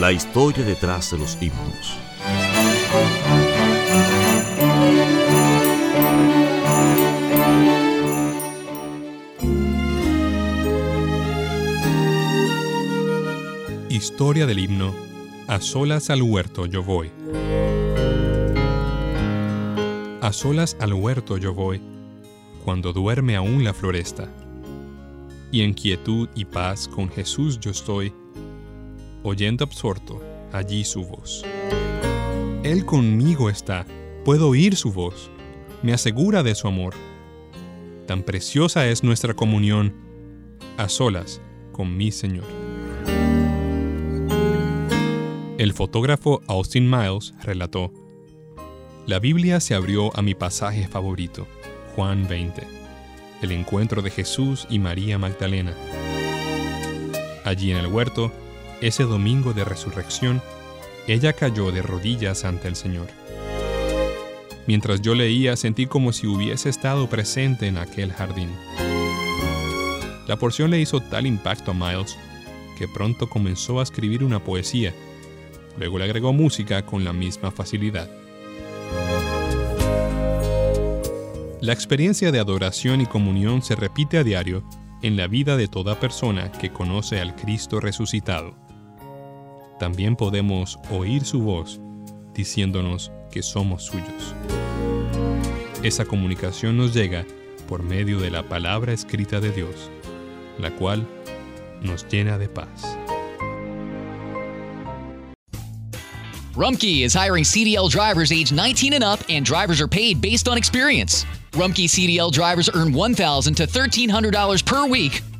La historia detrás de los himnos. Historia del himno A solas al huerto yo voy. A solas al huerto yo voy, cuando duerme aún la floresta. Y en quietud y paz con Jesús yo estoy, oyendo absorto allí su voz. Él conmigo está, puedo oír su voz, me asegura de su amor. Tan preciosa es nuestra comunión, a solas con mi Señor. El fotógrafo Austin Miles relató, La Biblia se abrió a mi pasaje favorito, Juan 20, el encuentro de Jesús y María Magdalena. Allí en el huerto, ese domingo de resurrección, ella cayó de rodillas ante el Señor. Mientras yo leía, sentí como si hubiese estado presente en aquel jardín. La porción le hizo tal impacto a Miles que pronto comenzó a escribir una poesía. Luego le agregó música con la misma facilidad. La experiencia de adoración y comunión se repite a diario en la vida de toda persona que conoce al Cristo resucitado. También podemos oír su voz diciéndonos que somos suyos. Esa comunicación nos llega por medio de la palabra escrita de Dios, la cual nos llena de paz. Rumkey is hiring CDL drivers age 19 and up, and drivers are paid based on experience. Rumkey CDL drivers earn $1,000 to $1,300 per week,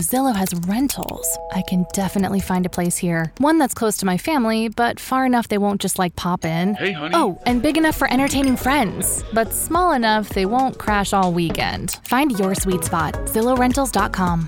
Zillow has rentals. I can definitely find a place here. One that's close to my family, but far enough they won't just like pop in. Hey, honey. Oh, and big enough for entertaining friends, but small enough they won't crash all weekend. Find your sweet spot. ZillowRentals.com.